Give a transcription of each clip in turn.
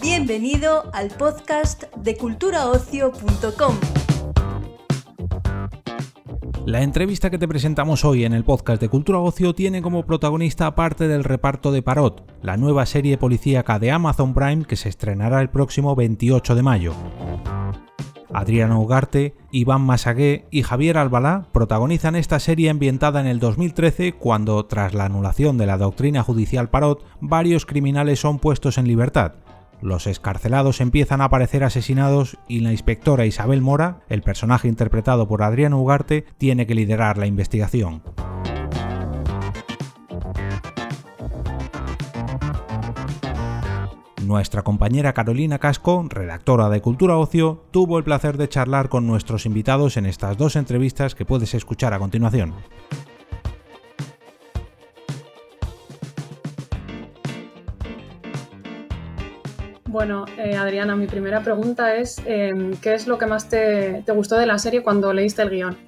Bienvenido al podcast de culturaocio.com. La entrevista que te presentamos hoy en el podcast de Cultura Ocio tiene como protagonista parte del reparto de Parot, la nueva serie policíaca de Amazon Prime que se estrenará el próximo 28 de mayo. Adriano Ugarte, Iván Masagué y Javier Albalá protagonizan esta serie ambientada en el 2013 cuando, tras la anulación de la doctrina judicial Parot, varios criminales son puestos en libertad, los escarcelados empiezan a aparecer asesinados y la inspectora Isabel Mora, el personaje interpretado por Adriano Ugarte, tiene que liderar la investigación. Nuestra compañera Carolina Casco, redactora de Cultura Ocio, tuvo el placer de charlar con nuestros invitados en estas dos entrevistas que puedes escuchar a continuación. Bueno, eh, Adriana, mi primera pregunta es, em, ¿qué es lo que más te, gustó de la serie cuando leíste el guion?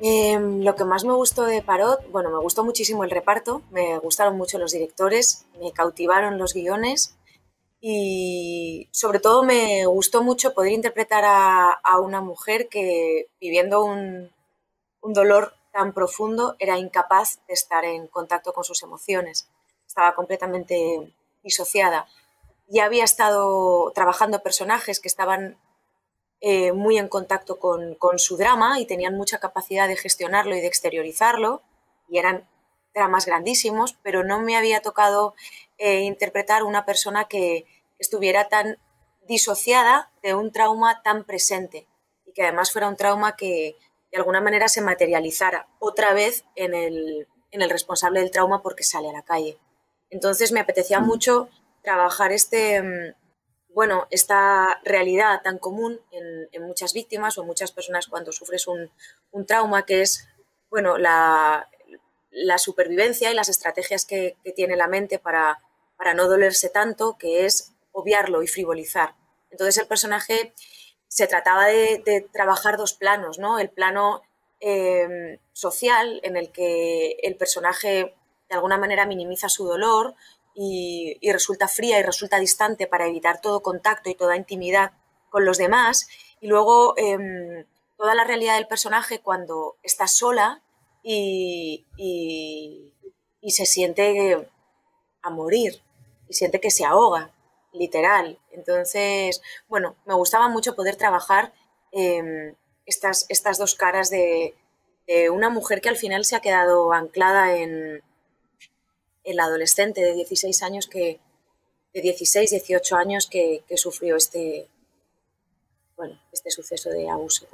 Em, lo que más me gustó de Parot, bueno, me gustó muchísimo el reparto, me gustaron mucho los directores, me cautivaron los guiones y sobre todo me gustó mucho poder interpretar a, una mujer que viviendo un, un dolor tan profundo era incapaz de estar en contacto con sus emociones, estaba completamente disociada. Ya había estado trabajando personajes que estaban eh, muy en contacto con, su drama y tenían mucha capacidad de gestionarlo y de exteriorizarlo, y eran dramas grandísimos, pero no me había tocado eh, interpretar una persona que estuviera tan disociada de un trauma tan presente y que además fuera un trauma que de alguna manera se materializara otra vez en el, en el responsable del trauma porque sale a la calle. Entonces me apetecía mm. mucho trabajar este, mm, bueno, esta realidad tan común en, muchas víctimas o en muchas personas cuando sufres un, trauma, que es, bueno, la, supervivencia y las estrategias que, tiene la mente para, para no dolerse tanto, que es obviarlo y frivolizar. Entonces el personaje se trataba de, trabajar dos planos, ¿no? El plano em, social, en el que el personaje de alguna manera minimiza su dolor, y, resulta fría y resulta distante para evitar todo contacto y toda intimidad con los demás. Y luego em, toda la realidad del personaje cuando está sola y, y, se siente a morir siente que se ahoga, literal. Entonces, bueno, me gustaba mucho poder trabajar em, estas, estas dos caras de, una mujer que al final se ha quedado anclada en, el adolescente de 16 años que, de 16, 18 años que, sufrió este, bueno, este suceso de abuso.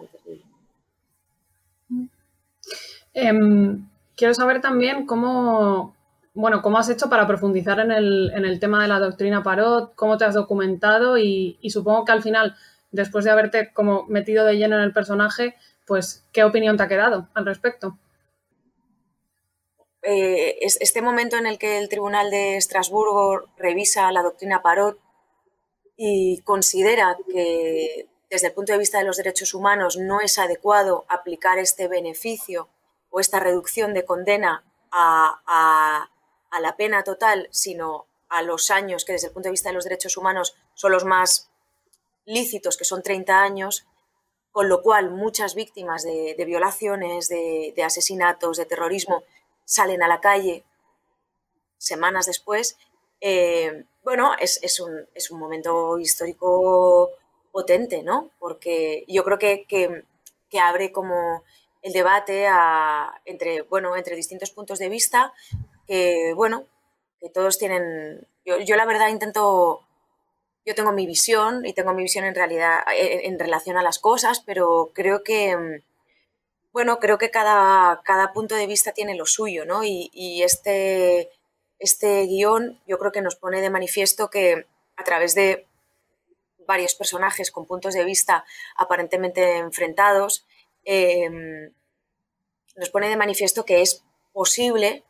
Em, quiero saber también cómo, bueno, cómo has hecho para profundizar en el, tema de la doctrina Parot, cómo te has documentado y, y, supongo que al final, después de haberte como metido de lleno en el personaje, pues, ¿qué opinión te ha quedado al respecto? Eh, este momento en el que el Tribunal de Estrasburgo revisa la doctrina Parot y considera que desde el punto de vista de los derechos humanos no es adecuado aplicar este beneficio o esta reducción de condena a, la pena total, sino a los años que desde el punto de vista de los derechos humanos son los más lícitos, que son 30 años, con lo cual muchas víctimas de, violaciones, de, asesinatos, de terrorismo, salen a la calle semanas después. Eh, bueno, es, un, momento histórico potente, ¿no? Porque yo creo que, que, abre como el debate entre, bueno, entre distintos puntos de vista, que, bueno, que todos tienen... Yo, la verdad intento... Yo tengo mi visión y tengo mi visión en realidad en relación a las cosas, pero creo que, bueno, creo que cada, cada punto de vista tiene lo suyo, ¿no? Y, este, este guion yo creo que nos pone de manifiesto que a través de varios personajes con puntos de vista aparentemente enfrentados, em, nos pone de manifiesto que es posible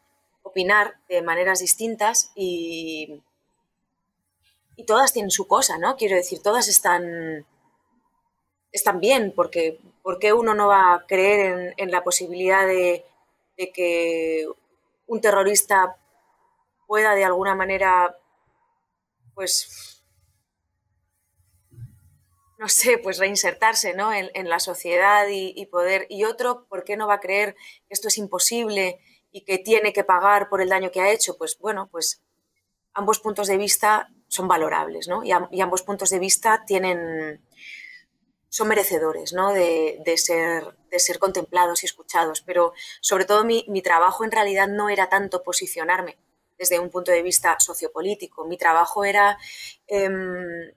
opinar de maneras distintas y, y todas tienen su cosa, ¿no? Quiero decir, todas están están bien, porque ¿por qué uno no va a creer en, la posibilidad de, que un terrorista pueda de alguna manera, pues, no sé, pues reinsertarse ¿no? en, la sociedad y, y, poder, y otro, ¿por qué no va a creer que esto es imposible y que tiene que pagar por el daño que ha hecho? Pues bueno, pues ambos puntos de vista son valorables, ¿no? Y, ambos puntos de vista tienen, son merecedores, ¿no? De, ser, de ser contemplados y escuchados. Pero sobre todo mi, trabajo en realidad no era tanto posicionarme desde un punto de vista sociopolítico. Mi trabajo era, em,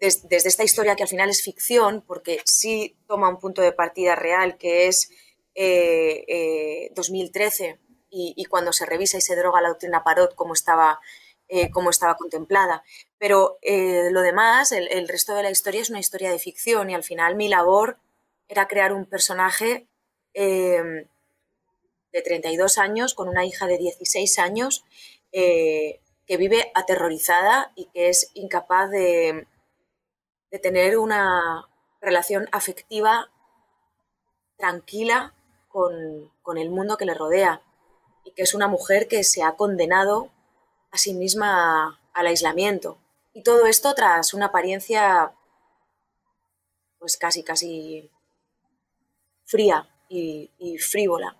desde esta historia que al final es ficción, porque sí toma un punto de partida real, que es 2013, eh, eh, y, cuando se revisa y se droga la doctrina Parot, como estaba eh, estaba contemplada. Pero lo demás, el, resto de la historia es una historia de ficción y al final mi labor era crear un personaje em, de 32 años con una hija de 16 años que vive aterrorizada y que es incapaz de tener una relación afectiva tranquila con, el mundo que le rodea y que es una mujer que se ha condenado a sí misma al aislamiento. Y todo esto tras una apariencia pues casi, casi fría y, frívola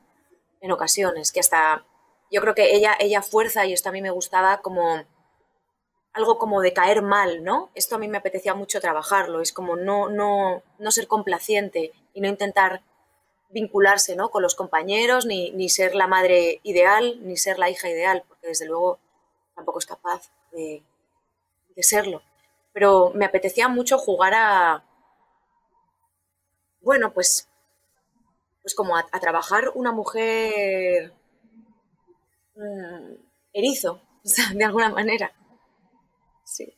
en ocasiones, que hasta yo creo que ella, ella fuerza, y esto a mí me gustaba como algo como de caer mal, ¿no? Esto a mí me apetecía mucho trabajarlo, es como no, no, no ser complaciente y no intentar vincularse ¿no? con los compañeros, ni, ni ser la madre ideal, ni ser la hija ideal, porque desde luego tampoco es capaz de, serlo. Pero me apetecía mucho jugar a, bueno, pues, pues como a, trabajar una mujer mm, erizo, de alguna manera. Sí.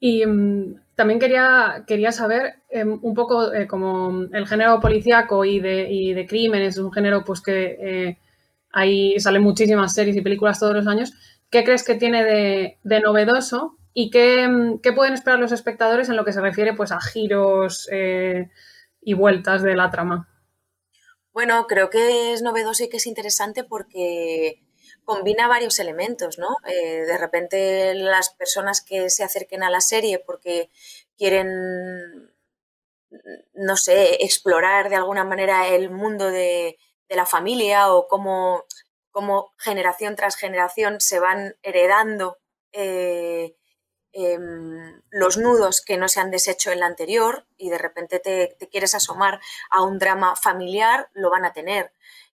Y mm, también quería, quería saber em, un poco eh, como el género policíaco y de, y de crímenes, un género pues que eh, Ahí salen muchísimas series y películas todos los años. ¿Qué crees que tiene de, novedoso y qué, pueden esperar los espectadores en lo que se refiere pues, a giros eh, y vueltas de la trama? Bueno, creo que es novedoso y que es interesante porque combina varios elementos, ¿no? Eh, de repente las personas que se acerquen a la serie porque quieren, no sé, explorar de alguna manera el mundo de, la familia o cómo, generación tras generación se van heredando eh, em, los nudos que no se han deshecho en la anterior y de repente te, quieres asomar a un drama familiar, lo van a tener.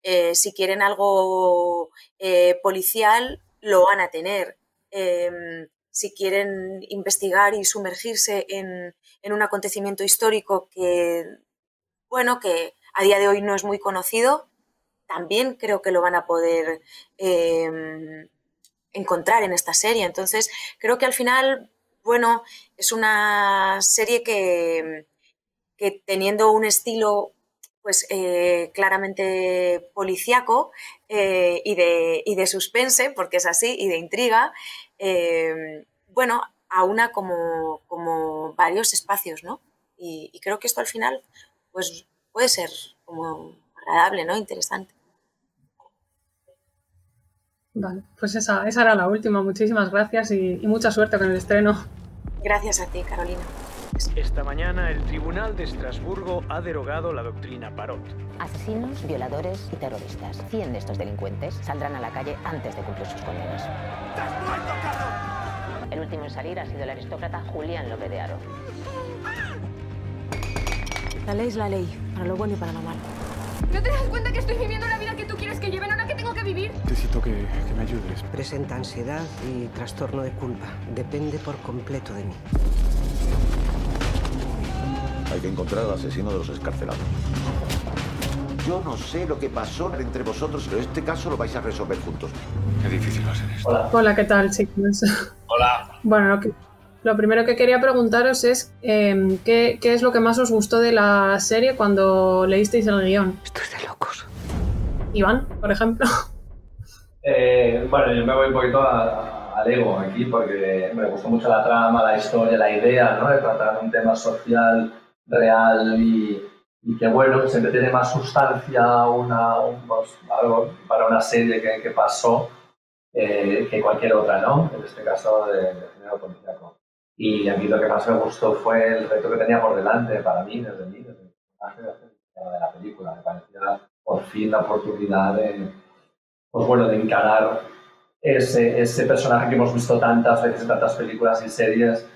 Eh, si quieren algo eh, policial, lo van a tener. Em, si quieren investigar y sumergirse en, en, un acontecimiento histórico que, bueno, que a día de hoy no es muy conocido, también creo que lo van a poder em, encontrar en esta serie. Entonces, creo que al final, bueno, es una serie que, que teniendo un estilo pues eh, claramente policíaco eh, y, de, y, de, suspense, porque es así, y de intriga, em, bueno, aúna como, como varios espacios, ¿no? Y, y, creo que esto al final, pues puede ser como agradable, ¿no? Interesante. Vale, pues esa, esa era la última. Muchísimas gracias y, mucha suerte con el estreno. Gracias a ti, Carolina. Esta mañana el Tribunal de Estrasburgo ha derogado la doctrina Parot. Asesinos, violadores y terroristas. 100 de estos delincuentes saldrán a la calle antes de cumplir sus condenas. El último en salir ha sido el aristócrata Julián López de Aro. La ley es la ley, para lo bueno y para lo malo. ¿No te das cuenta que estoy viviendo la vida que tú quieres que lleve, no la que tengo que vivir? Necesito que, que me ayudes. Presenta ansiedad y trastorno de culpa. Depende por completo de mí. Hay que encontrar al asesino de los escarcelados. Yo no sé lo que pasó entre vosotros, pero este caso lo vais a resolver juntos. Qué difícil va a ser esto. Hola, Hola ¿qué tal, chicos? Hola. Bueno, lo que lo primero que quería preguntaros es em, ¿qué, es lo que más os gustó de la serie cuando leísteis el guion. Esto es de locos. Iván, por ejemplo. Eh, bueno, yo me voy un poquito a, al ego aquí porque me gustó mucho la trama, la historia, la idea, ¿no? De tratar un tema social real y, que, bueno, siempre tiene más sustancia una, pues, algo para una serie que, que pasó eh, que cualquier otra, ¿no? En este caso de, de género policíaco. Y a mí lo que más me gustó fue el reto que tenía por delante para mí, desde mí, desde el de la película. Me parecía por fin la oportunidad de, pues bueno, de encarar ese, ese personaje que hemos visto tantas veces en tantas películas y series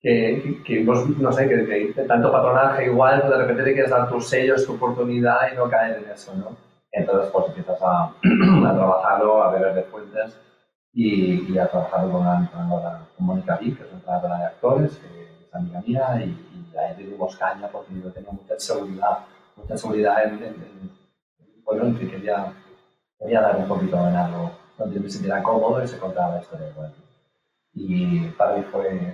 que, que, no sé, que, que, tanto patronaje igual, pues de repente te quieres dar tu sello, es tu oportunidad y no caer en eso, ¿no? Entonces, pues empiezas a, a trabajarlo, a ver de fuentes y, y, a trabajarlo con una entrenadora, con Mónica Vick, que es una entrenadora de actores, que es amiga mía, y, y ahí le dimos caña porque yo tenía mucha seguridad, mucha seguridad en, en, en bueno, en que quería, quería dar un poquito en algo donde me sintiera cómodo y se contaba la historia igual. Y para mí fue,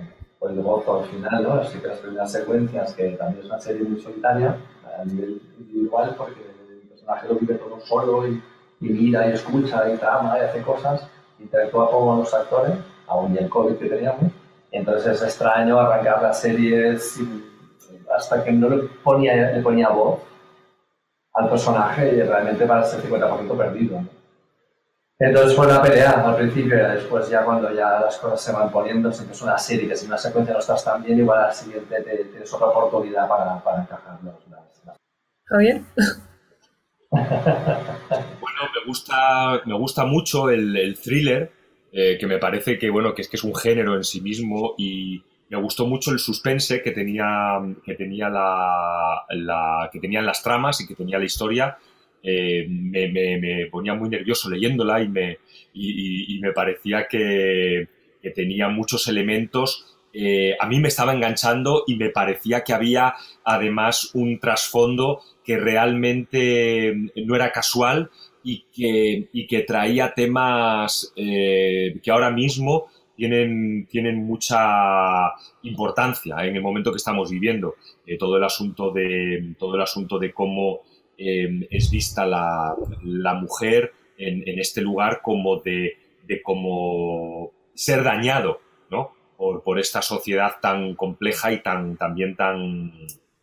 el gozo al final, ¿no? Así que las primeras secuencias, que también es una serie muy solitaria, a nivel individual, porque el personaje lo vive todo solo y, y mira y escucha y trama y hace cosas, interactúa con los actores, aún y el COVID que teníamos. Entonces es extraño arrancar la serie hasta que no le ponía, le ponía voz al personaje y realmente para ser 50% perdido. ¿no? Entonces fue una pelea al principio y después ya cuando ya las cosas se van poniendo, siempre es una serie que si una secuencia no estás tan bien, igual al siguiente te, tienes otra oportunidad para, para encajar las... Javier. bueno, me gusta, me gusta mucho el, el thriller, eh, que me parece que, bueno, que es, que es un género en sí mismo y me gustó mucho el suspense que tenía, que tenía la, la, que tenían las tramas y que tenía la historia eh, me, ponía muy nervioso leyéndola y me, parecía que, tenía muchos elementos. Eh, a mí me estaba enganchando y me parecía que había además un trasfondo que realmente no era casual y que, traía temas eh, que ahora mismo tienen, tienen mucha importancia en el momento que estamos viviendo. Eh, todo, el asunto de, todo el asunto de cómo eh, es vista la, la mujer en, en, este lugar como de, de como ser dañado, ¿no? Por, por, esta sociedad tan compleja y tan, también tan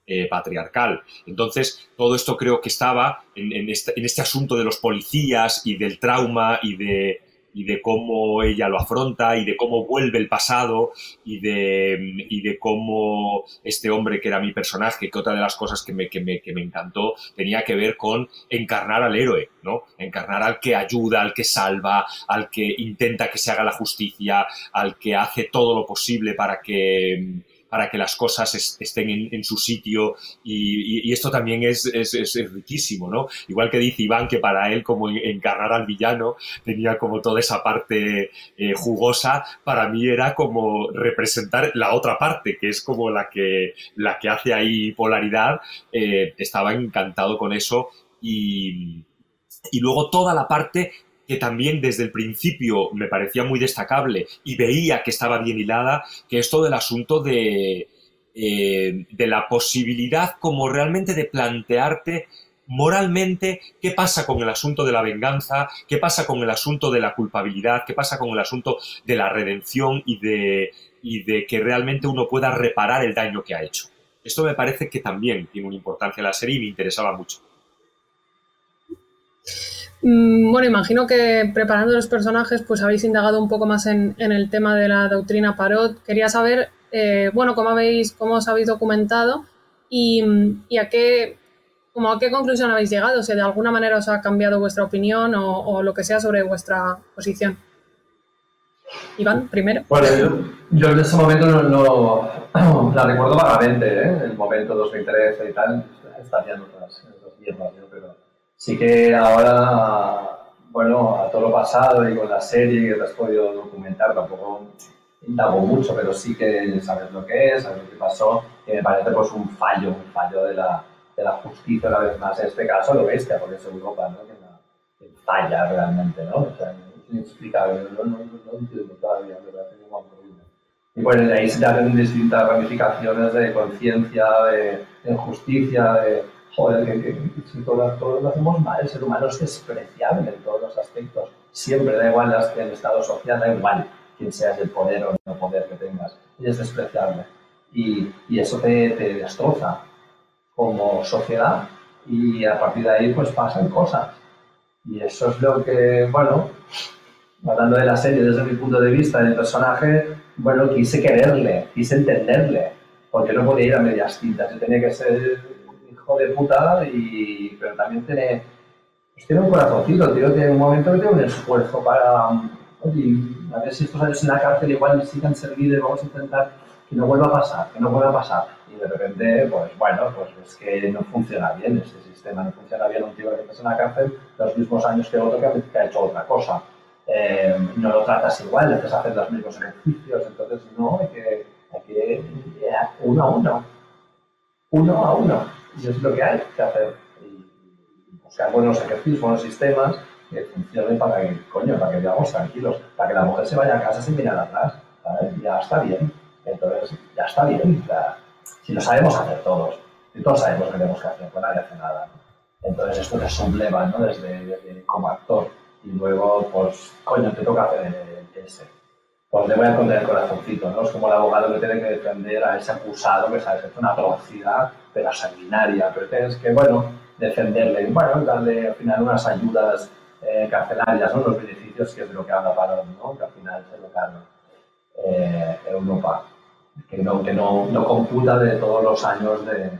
eh, patriarcal. Entonces, todo esto creo que estaba en, en este asunto de los policías y del trauma y de, y de cómo ella lo afronta y de cómo vuelve el pasado y de, y de cómo este hombre que era mi personaje, que otra de las cosas que me, que, me, que me encantó tenía que ver con encarnar al héroe, ¿no? Encarnar al que ayuda, al que salva, al que intenta que se haga la justicia, al que hace todo lo posible para que para que las cosas es, estén en, su sitio. Y, esto también es, riquísimo, ¿no? Igual que dice Iván que para él como encarnar al villano tenía como toda esa parte eh, jugosa, para mí era como representar la otra parte, que es como la que, la que hace ahí polaridad, eh, estaba encantado con eso. Y luego toda la parte que también desde el principio me parecía muy destacable y veía que estaba bien hilada, que es todo el asunto de, eh, de la posibilidad como realmente de plantearte moralmente qué pasa con el asunto de la venganza, qué pasa con el asunto de la culpabilidad, qué pasa con el asunto de la redención y de, y de que realmente uno pueda reparar el daño que ha hecho. Esto me parece que también tiene una importancia en la serie y me interesaba mucho. Mm, bueno, imagino que preparando los personajes, pues habéis indagado un poco más en, el tema de la doctrina Parot. Quería saber, eh, bueno, cómo habéis, cómo os habéis documentado y, a qué, como a qué conclusión habéis llegado, si de alguna manera os ha cambiado vuestra opinión o, o lo que sea sobre vuestra posición. Iván, primero. Bueno, yo, yo en ese momento no, no la recuerdo vagamente, ¿eh? el momento 2013 y tal, estarían otras, otras mierdas, ¿no? pero sí que ahora, bueno, a todo lo pasado y con la serie que te has podido documentar, tampoco indago mucho, pero sí que sabes lo que es, sabes lo que pasó, y me parece pues un fallo, un fallo de la, de la justicia, una vez más, en este caso lo bestia, porque es Europa, ¿no? Que, la, que falla realmente, ¿no? O sea, inexplicable, no, no, no, entiendo todavía, me parece horrible. Y bueno, de ahí se hacen distintas ramificaciones de conciencia, de, de, justicia, de joder, que, que, si todos, todos lo hacemos mal, el ser humano es despreciable en todos los aspectos. Siempre, da igual las, el estado social, da igual quién seas, el poder o no poder que tengas, es despreciable. Y, y eso te, te destroza como sociedad y a partir de ahí pues pasan cosas. Y eso es lo que, bueno, hablando de la serie desde mi punto de vista del personaje, bueno, quise quererle, quise entenderle, porque no podía ir a medias tintas, yo tenía que ser hijo de puta, y, pero también tiene, pues tiene un corazoncito, tío, tiene un momento que tiene un esfuerzo para, oye, a ver si estos años en la cárcel igual sigan servidos, vamos a intentar que no vuelva a pasar, que no vuelva a pasar. Y de repente, pues bueno, pues es que no funciona bien este sistema, no funciona bien un tío que está en la cárcel los mismos años que otro que ha hecho otra cosa. Eh, no lo tratas igual, le haces hacer los mismos ejercicios, entonces no, hay que, hay que uno a uno, uno a uno, y es lo que hay que hacer, y buscar buenos ejercicios, buenos sistemas que funcionen para que, coño, para que vivamos tranquilos, para que la mujer se vaya a casa sin mirar atrás, ya está bien, entonces ya está bien, si lo sabemos hacer todos, y todos sabemos que tenemos que hacer, pues nadie hace nada, entonces esto te subleva, ¿no? desde, desde como actor, y luego, pues, coño, te toca hacer ese. Pues le voy a contar el corazoncito, ¿no? Es como el abogado que tiene que defender a ese acusado que sabes que es una atrocidad, pero sanguinaria, pero tienes que, bueno, defenderle, bueno, darle al final unas ayudas eh, carcelarias, ¿no? Los beneficios, que es de lo que habla Parón, ¿no? Que al final es lo que habla eh, Europa, que, no, que no, no computa de todos los años de,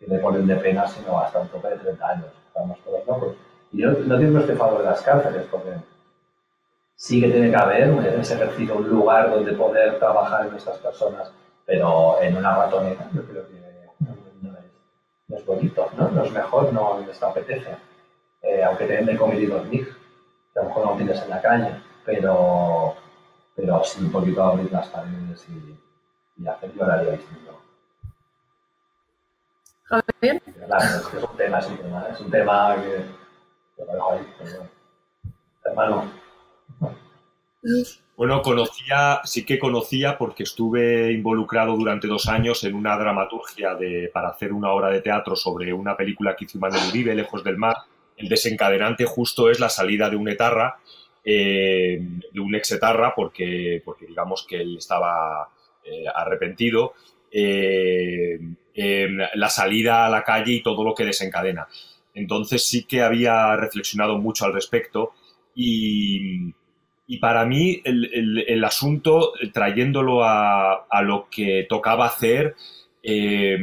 que le ponen de pena, sino hasta un tope de 30 años. Estamos todos locos. Y yo no digo este favor de las cárceles, porque sí que tiene que haber en ese ejercicio un lugar donde poder trabajar en estas personas, pero en una ratonera yo creo que no, es, bonito, ¿no? No es mejor, no les apetece. Eh, aunque te de comer y dormir, que a lo mejor no tienes en la calle, pero, pero sí un poquito abrir las paredes y, y hacer haría distinto. Javier. Claro, es, que es un tema, es un tema, es un tema que Hermano. Bueno, conocía, sí que conocía porque estuve involucrado durante dos años en una dramaturgia de, para hacer una obra de teatro sobre una película que hizo Manuel Uribe, Lejos del Mar. El desencadenante justo es la salida de un etarra, eh, de un ex etarra, porque, porque digamos que él estaba eh, arrepentido. Eh, la salida a la calle y todo lo que desencadena. Entonces sí que había reflexionado mucho al respecto y, para mí el, asunto, trayéndolo a, lo que tocaba hacer, eh,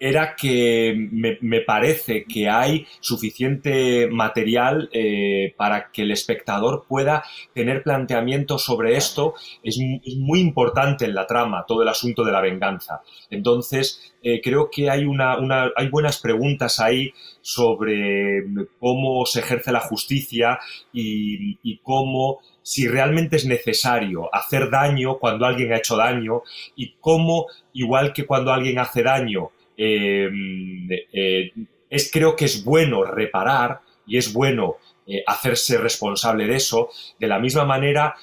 era que me, parece que hay suficiente material eh, para que el espectador pueda tener planteamientos sobre esto. Es, muy importante en la trama todo el asunto de la venganza. Entonces, eh, creo que hay, una, hay buenas preguntas ahí sobre cómo se ejerce la justicia y, y cómo si realmente es necesario hacer daño cuando alguien ha hecho daño y cómo, igual que cuando alguien hace daño, Em, eh, es, creo que es bueno reparar y es bueno eh, hacerse responsable de eso. De la misma manera,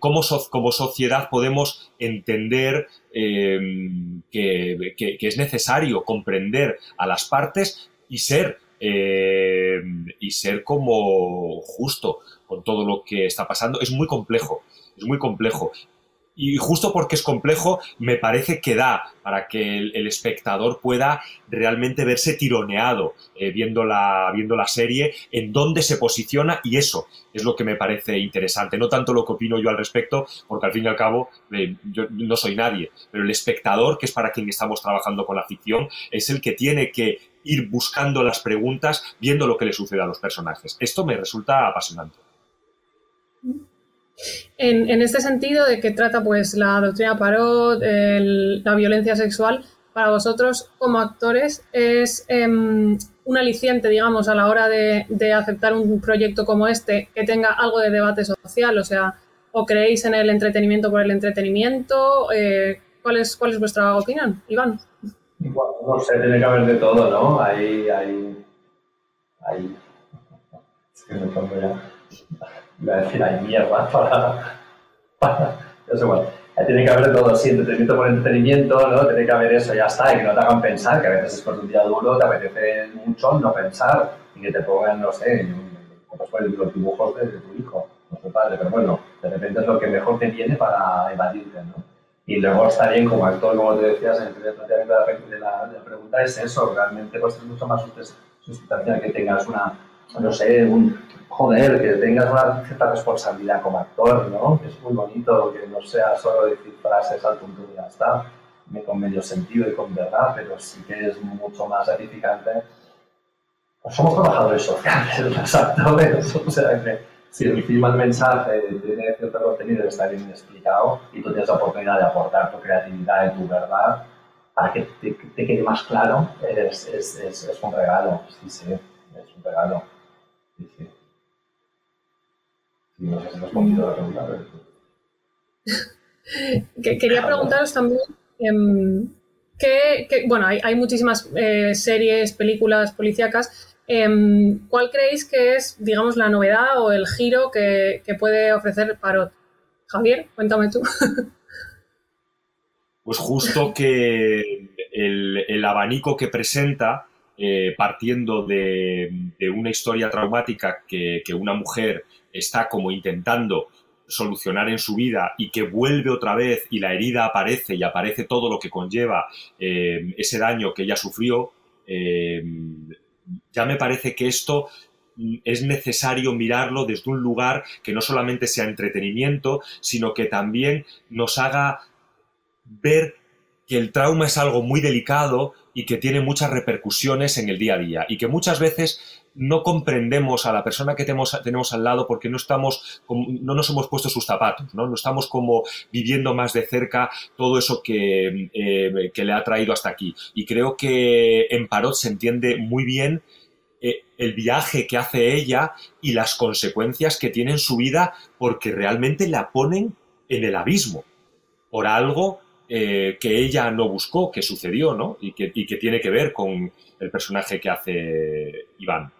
como, sociedad podemos entender em, que, es necesario comprender a las partes y ser, y ser como justo con todo lo que está pasando. Es muy complejo, es muy complejo. Y justo porque es complejo, me parece que da para que el, espectador pueda realmente verse tironeado eh, viendo, la, viendo la serie, en dónde se posiciona y eso es lo que me parece interesante. No tanto lo que opino yo al respecto, porque al fin y al cabo eh, yo no soy nadie, pero el espectador, que es para quien estamos trabajando con la ficción, es el que tiene que ir buscando las preguntas, viendo lo que le sucede a los personajes. Esto me resulta apasionante. En, este sentido de que trata pues la doctrina Parot, la violencia sexual, para vosotros como actores es em, un aliciente, digamos, a la hora de, aceptar un proyecto como este que tenga algo de debate social, o sea, o creéis en el entretenimiento por el entretenimiento, eh, ¿cuál, es, ¿cuál es vuestra opinión, Iván? no sé, tiene que haber de todo, ¿no? Hay, hay, hay... Es que me ya iba a decir, hay mierda para, para es tiene que haber todo, sí, entretenimiento por entretenimiento, ¿no? Tiene que haber eso, ya está, y que no te hagan pensar, que a veces después de un día duro te apetece mucho no pensar y que te pongan, no sé, los dibujos de, tu hijo, no su padre, pero bueno, de repente es lo que mejor te viene para evadirte, ¿no? Y luego está bien como actor, como te decías en el planteamiento de la, de la, pregunta, es eso, realmente pues es mucho más sustancial que tengas una, no sé, un, joder, que tengas una cierta responsabilidad como actor, ¿no? Es muy bonito que no sea solo decir frases al punto y ya está, con medio sentido y con verdad, pero sí que es mucho más edificante. Pues somos trabajadores sociales, los actores, o sea que si film, el mensaje tiene cierto contenido está bien explicado y tú tienes la oportunidad de aportar tu creatividad y tu verdad para que te, quede más claro, es, es, es, es un regalo, sí, sí, es un regalo. Sí. Quería preguntaros también em, que, bueno, hay, muchísimas eh, series, películas policíacas. Em, ¿Cuál creéis que es, digamos, la novedad o el giro que, puede ofrecer Parot? Javier, cuéntame tú. Pues justo que el, abanico que presenta, eh, partiendo de, una historia traumática que, una mujer está como intentando solucionar en su vida y que vuelve otra vez y la herida aparece y aparece todo lo que conlleva eh, ese daño que ella sufrió, eh, ya me parece que esto es necesario mirarlo desde un lugar que no solamente sea entretenimiento, sino que también nos haga ver que el trauma es algo muy delicado y que tiene muchas repercusiones en el día a día y que muchas veces no comprendemos a la persona que tenemos, tenemos al lado porque no estamos, no nos hemos puesto sus zapatos, ¿no? No estamos como viviendo más de cerca todo eso que, eh, que le ha traído hasta aquí. Y creo que en Parot se entiende muy bien eh, el viaje que hace ella y las consecuencias que tiene en su vida porque realmente la ponen en el abismo por algo eh, que ella no buscó, que sucedió, ¿no? Y que, y que tiene que ver con el personaje que hace Iván.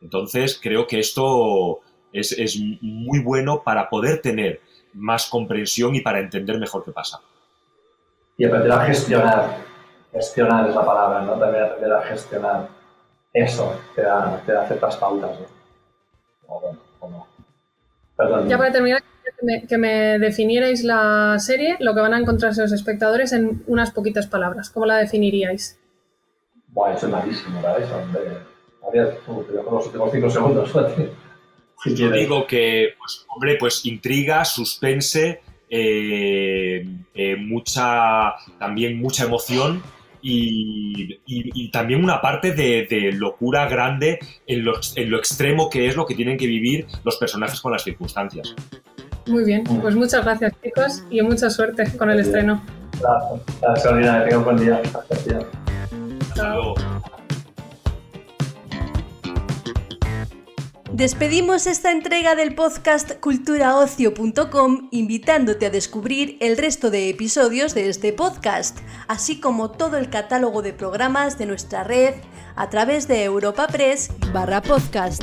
Entonces, creo que esto es, muy bueno para poder tener más comprensión y para entender mejor qué pasa. Y aprender a gestionar. Gestionar es la palabra, ¿no? También aprender a gestionar eso, te da, te da ciertas pautas, ¿no? O bueno, o no. Perdón. Ya para terminar, que me, definierais la serie, lo que van a encontrarse los espectadores en unas poquitas palabras. ¿Cómo la definiríais? Buah, eso es malísimo, ¿verdad? Eso, los últimos cinco segundos. Yo digo que, pues, hombre, pues intriga, suspense, eh, eh, mucha, también mucha emoción y, también una parte de, locura grande en lo, en lo, extremo que es lo que tienen que vivir los personajes con las circunstancias. Muy bien, pues muchas gracias chicos y mucha suerte con el estreno. Gracias, gracias, buen día. Gracias. Hasta luego. Despedimos esta entrega del podcast culturaocio.com invitándote a descubrir el resto de episodios de este podcast, así como todo el catálogo de programas de nuestra red a través de Europa Press barra podcast.